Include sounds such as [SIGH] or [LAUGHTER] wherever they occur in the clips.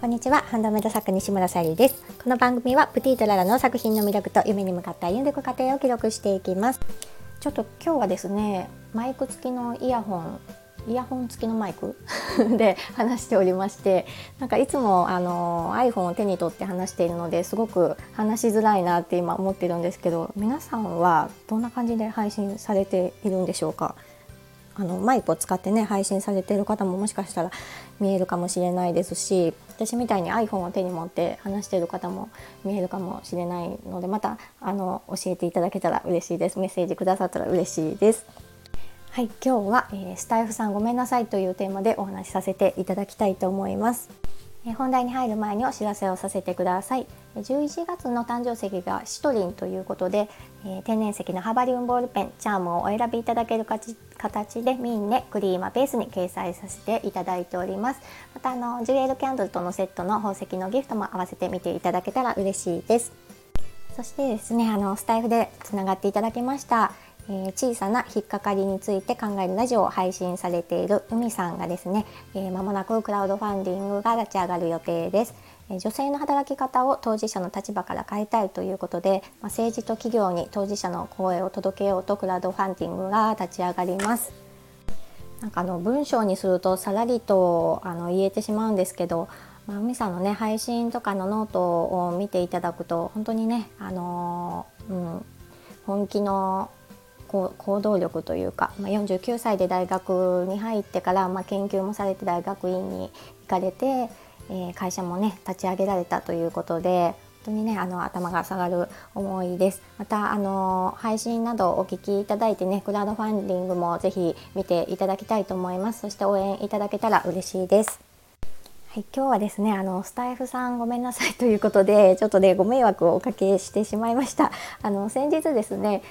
こんにちは、ハンドメイド作家西村さゆりです。この番組はプティとララの作品の魅力と夢に向かって歩んでいく過程を記録していきます。ちょっと今日はですね、マイク付きのイヤホンイヤホン付きのマイク？[LAUGHS] で話しておりましてなんかいつもあの iPhone を手に取って話しているのですごく話しづらいなって今思ってるんですけど皆さんはどんな感じで配信されているんでしょうか？あのマイクを使ってね配信されてる方ももしかしたら見えるかもしれないですし私みたいに iPhone を手に持って話してる方も見えるかもしれないのでまたあの教えていただけたら嬉しいですメッセージくださったら嬉しいです。はい今日は、えー、スタイフさんごめんなさいというテーマでお話しさせていただきたいと思います。本題に入る前にお知らせをさせてください。11月の誕生石がシトリンということで、え、天然石のハバリウムボールペンチャームをお選びいただける形でミンネクリーマベースに掲載させていただいております。またあのジュエルキャンドルとのセットの宝石のギフトも合わせて見ていただけたら嬉しいです。そしてですねあのスタイフでつながっていただきましたえー、小さな引っかかりについて考えるラジオを配信されている海さんがですね、えー、間もなくクラウドファンディングが立ち上がる予定です。え女性の働き方を当事者の立場から変えたいということで、まあ、政治と企業に当事者の声を届けようとクラウドファンディングが立ち上がります。なんかあの文章にするとさらりとあの言えてしまうんですけど、まあ、海さんのね配信とかのノートを見ていただくと本当にね、あのー、うん、本気の行動力というか、まあ、49歳で大学に入ってから、まあ、研究もされて大学院に行かれて、えー、会社もね立ち上げられたということで本当にねあの頭が下がる思いです。またあの配信などお聞きいただいてねクラウドファンディングもぜひ見ていただきたいと思います。そして応援いただけたら嬉しいです。はい、今日はですねあのスタイフさんごめんなさいということでちょっとねご迷惑をおかけしてしまいました。あの先日ですね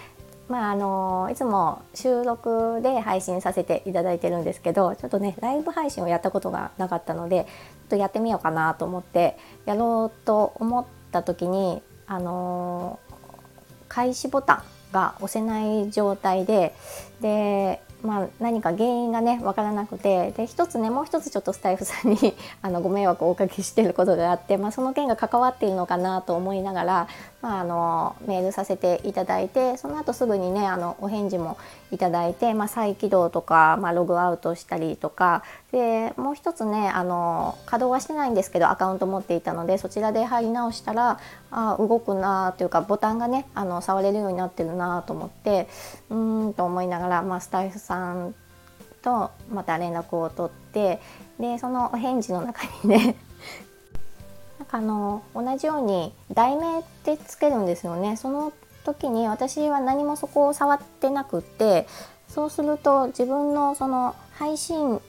まああのいつも収録で配信させていただいてるんですけどちょっとねライブ配信をやったことがなかったのでちょっとやってみようかなと思ってやろうと思った時にあの開始ボタンが押せない状態ででまあ、何か原因がね分からなくてで一つねもう一つちょっとスタイフさんに [LAUGHS] あのご迷惑をおかけしていることがあって、まあ、その件が関わっているのかなと思いながら、まあ、あのメールさせていただいてその後すぐにねあのお返事もいただいて、まあ、再起動とか、まあ、ログアウトしたりとかでもう一つねあの稼働はしてないんですけどアカウント持っていたのでそちらで入り直したらあ動くなというかボタンがねあの触れるようになってるなと思ってうーんと思いながら、まあ、スタイフさんとまた連絡を取ってでそのお返事の中にね [LAUGHS] なんかあの同じように題名ってつけるんですよね。その時に私は何もそこを触ってなくってそうすると自分のその配信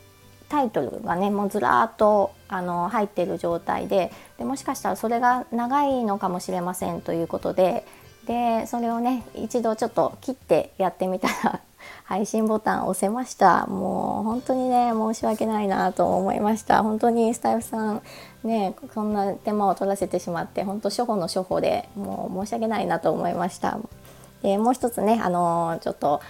タイトルがねもうずらっとあの入ってる状態ででもしかしたらそれが長いのかもしれませんということででそれをね一度ちょっと切ってやってみたら [LAUGHS] 配信ボタン押せました。もう本当にね申し訳ないなと思いました。本当にスタイフさんねこんな手間を取らせてしまって本当初歩の初歩でもう申し訳ないなと思いました。でもう一つねあのちょっと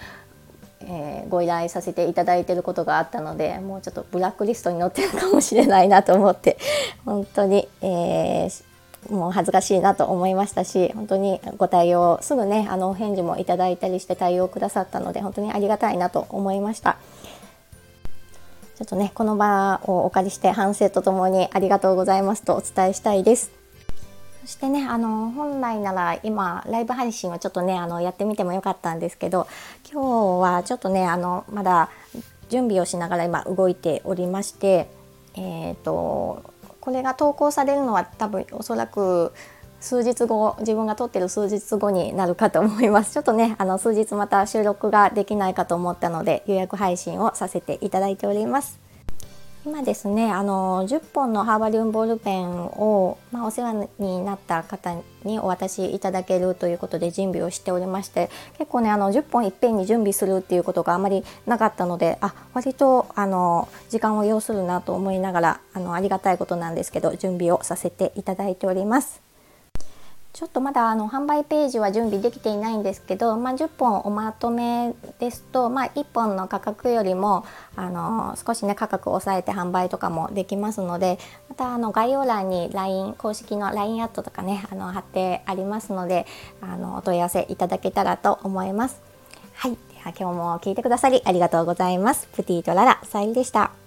えー、ご依頼させていただいていることがあったのでもうちょっとブラックリストに載ってるかもしれないなと思って [LAUGHS] 本当に、えー、もう恥ずかしいなと思いましたし本当にご対応すぐねあのお返事もいただいたりして対応くださったので本当にありがたいなと思いました。ちょっとねこの場をお借りして反省とともにありがとうございますとお伝えしたいです。してねあの本来なら今ライブ配信をちょっとねあのやってみてもよかったんですけど今日はちょっとねあのまだ準備をしながら今動いておりましてえ、ー、とこれが投稿されるのは多分おそらく数日後自分が撮ってる数日後になるかと思います。ちょっとねあの数日また収録ができないかと思ったので予約配信をさせていただいております。今ですねあの10本のハーバリウムボールペンを、まあ、お世話になった方にお渡しいただけるということで準備をしておりまして結構ねあの10本いっぺんに準備するっていうことがあまりなかったのであ割とあの時間を要するなと思いながらあのありがたいことなんですけど準備をさせていただいております。ちょっとまだあの販売ページは準備できていないんですけど、まあ、10本おまとめですと、まあ、1本の価格よりもあの少しね価格を抑えて販売とかもできますのでまたあの概要欄に LINE 公式の LINE アットとかねあの貼ってありますのであのお問い合わせいただけたらと思います。はい、では今日も聞いてくださりありがとうございます。プティとララさゆりでした。